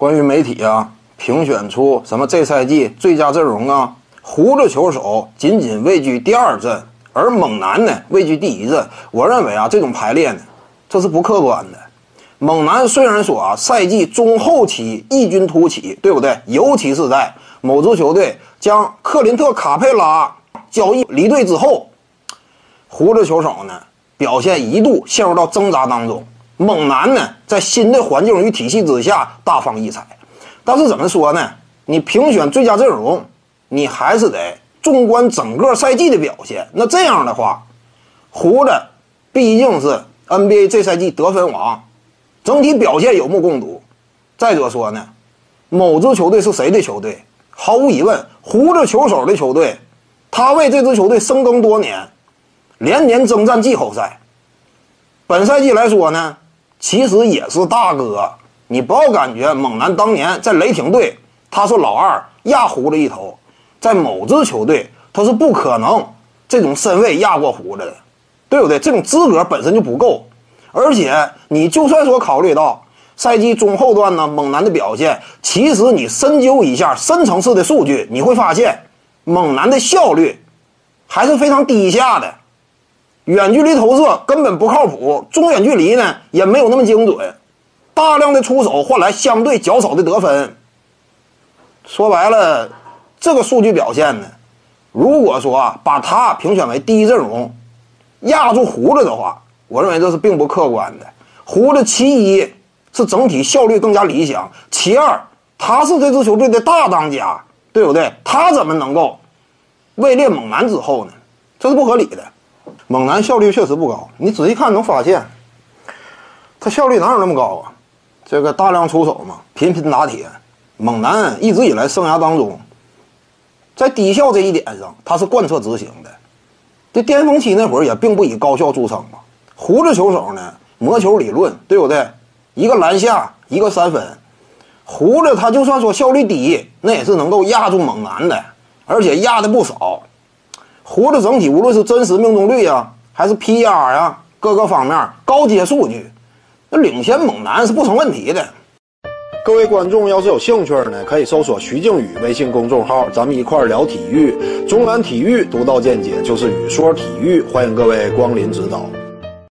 关于媒体啊评选出什么这赛季最佳阵容啊，胡子球手仅仅位居第二阵，而猛男呢位居第一阵。我认为啊，这种排列呢，这是不客观的。猛男虽然说啊，赛季中后期异军突起，对不对？尤其是在某支球队将克林特·卡佩拉交易离队之后，胡子球手呢表现一度陷入到挣扎当中。猛男呢，在新的环境与体系之下大放异彩，但是怎么说呢？你评选最佳阵容，你还是得纵观整个赛季的表现。那这样的话，胡子毕竟是 NBA 这赛季得分王，整体表现有目共睹。再者说呢，某支球队是谁的球队？毫无疑问，胡子球手的球队，他为这支球队深耕多年，连年征战季后赛。本赛季来说呢？其实也是大哥，你不要感觉猛男当年在雷霆队他是老二压胡子一头，在某支球队他是不可能这种身位压过胡子的，对不对？这种资格本身就不够，而且你就算说考虑到赛季中后段呢，猛男的表现，其实你深究一下深层次的数据，你会发现猛男的效率还是非常低下的。远距离投射根本不靠谱，中远距离呢也没有那么精准，大量的出手换来相对较少的得分。说白了，这个数据表现呢，如果说把他评选为第一阵容，压住胡子的话，我认为这是并不客观的。胡子其一是整体效率更加理想，其二他是这支球队的大当家，对不对？他怎么能够位列猛男之后呢？这是不合理的。猛男效率确实不高，你仔细看能发现，他效率哪有那么高啊？这个大量出手嘛，频频打铁。猛男一直以来生涯当中，在低效这一点上，他是贯彻执行的。这巅峰期那会儿也并不以高效著称嘛。胡子球手呢，魔球理论对不对？一个篮下，一个三分。胡子他就算说效率低，那也是能够压住猛男的，而且压的不少。胡子整体无论是真实命中率呀，还是 PR 啊，各个方面高阶数据，那领先猛男是不成问题的。各位观众要是有兴趣呢，可以搜索徐静宇微信公众号，咱们一块聊体育。中南体育独到见解就是语说体育，欢迎各位光临指导。